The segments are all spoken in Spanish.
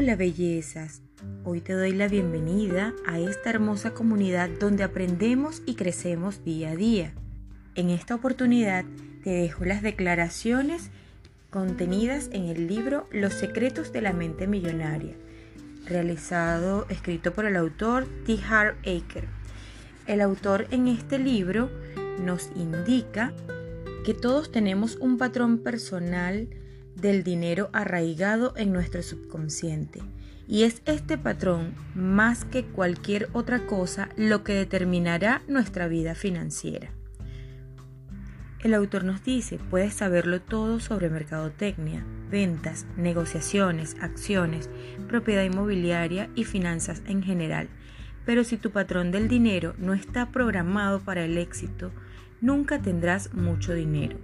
Hola bellezas, hoy te doy la bienvenida a esta hermosa comunidad donde aprendemos y crecemos día a día. En esta oportunidad te dejo las declaraciones contenidas en el libro Los secretos de la mente millonaria, realizado, escrito por el autor T. Harv Aker. El autor en este libro nos indica que todos tenemos un patrón personal del dinero arraigado en nuestro subconsciente. Y es este patrón, más que cualquier otra cosa, lo que determinará nuestra vida financiera. El autor nos dice, puedes saberlo todo sobre mercadotecnia, ventas, negociaciones, acciones, propiedad inmobiliaria y finanzas en general. Pero si tu patrón del dinero no está programado para el éxito, nunca tendrás mucho dinero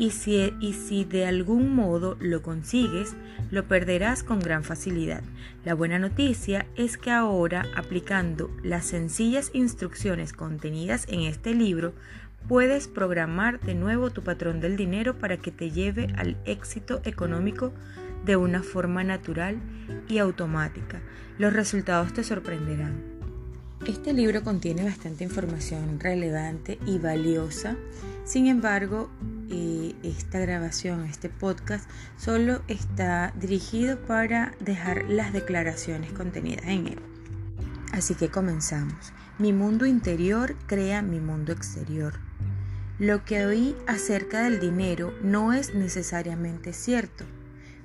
y si, y si de algún modo lo consigues, lo perderás con gran facilidad. La buena noticia es que ahora, aplicando las sencillas instrucciones contenidas en este libro, puedes programar de nuevo tu patrón del dinero para que te lleve al éxito económico de una forma natural y automática. Los resultados te sorprenderán. Este libro contiene bastante información relevante y valiosa. Sin embargo, esta grabación, este podcast, solo está dirigido para dejar las declaraciones contenidas en él. Así que comenzamos. Mi mundo interior crea mi mundo exterior. Lo que oí acerca del dinero no es necesariamente cierto.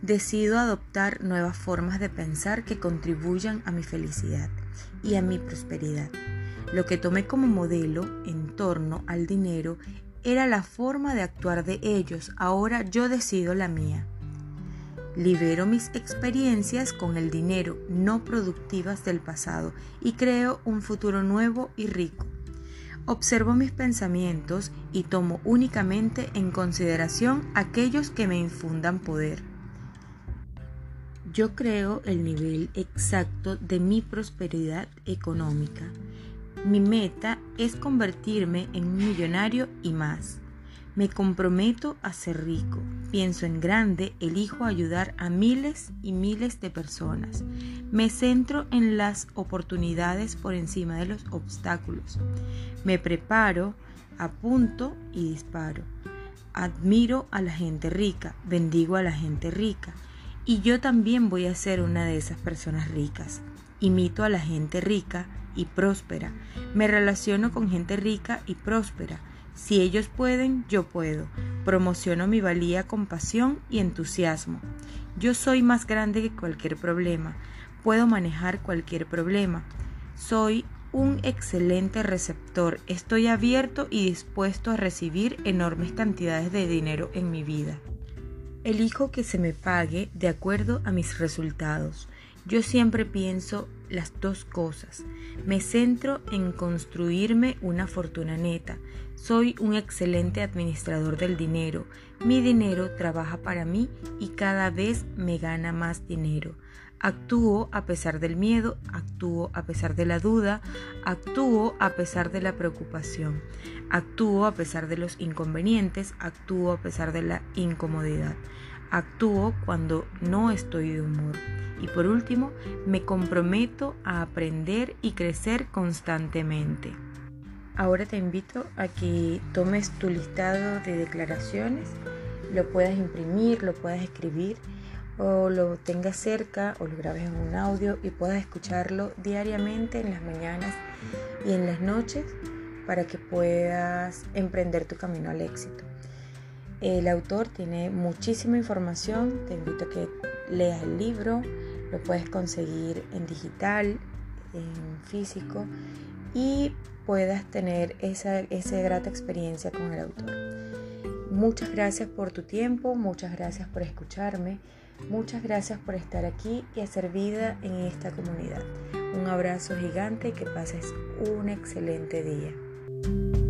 Decido adoptar nuevas formas de pensar que contribuyan a mi felicidad y a mi prosperidad. Lo que tomé como modelo en torno al dinero era la forma de actuar de ellos, ahora yo decido la mía. Libero mis experiencias con el dinero no productivas del pasado y creo un futuro nuevo y rico. Observo mis pensamientos y tomo únicamente en consideración aquellos que me infundan poder. Yo creo el nivel exacto de mi prosperidad económica mi meta es convertirme en un millonario y más. Me comprometo a ser rico. Pienso en grande, elijo ayudar a miles y miles de personas. Me centro en las oportunidades por encima de los obstáculos. Me preparo, apunto y disparo. Admiro a la gente rica, bendigo a la gente rica. Y yo también voy a ser una de esas personas ricas. Imito a la gente rica y próspera. Me relaciono con gente rica y próspera. Si ellos pueden, yo puedo. Promociono mi valía con pasión y entusiasmo. Yo soy más grande que cualquier problema. Puedo manejar cualquier problema. Soy un excelente receptor. Estoy abierto y dispuesto a recibir enormes cantidades de dinero en mi vida. Elijo que se me pague de acuerdo a mis resultados. Yo siempre pienso las dos cosas. Me centro en construirme una fortuna neta. Soy un excelente administrador del dinero. Mi dinero trabaja para mí y cada vez me gana más dinero. Actúo a pesar del miedo, actúo a pesar de la duda, actúo a pesar de la preocupación, actúo a pesar de los inconvenientes, actúo a pesar de la incomodidad. Actúo cuando no estoy de humor. Y por último, me comprometo a aprender y crecer constantemente. Ahora te invito a que tomes tu listado de declaraciones, lo puedas imprimir, lo puedas escribir o lo tengas cerca o lo grabes en un audio y puedas escucharlo diariamente en las mañanas y en las noches para que puedas emprender tu camino al éxito. El autor tiene muchísima información, te invito a que leas el libro, lo puedes conseguir en digital, en físico y puedas tener esa, esa grata experiencia con el autor. Muchas gracias por tu tiempo, muchas gracias por escucharme, muchas gracias por estar aquí y hacer vida en esta comunidad. Un abrazo gigante y que pases un excelente día.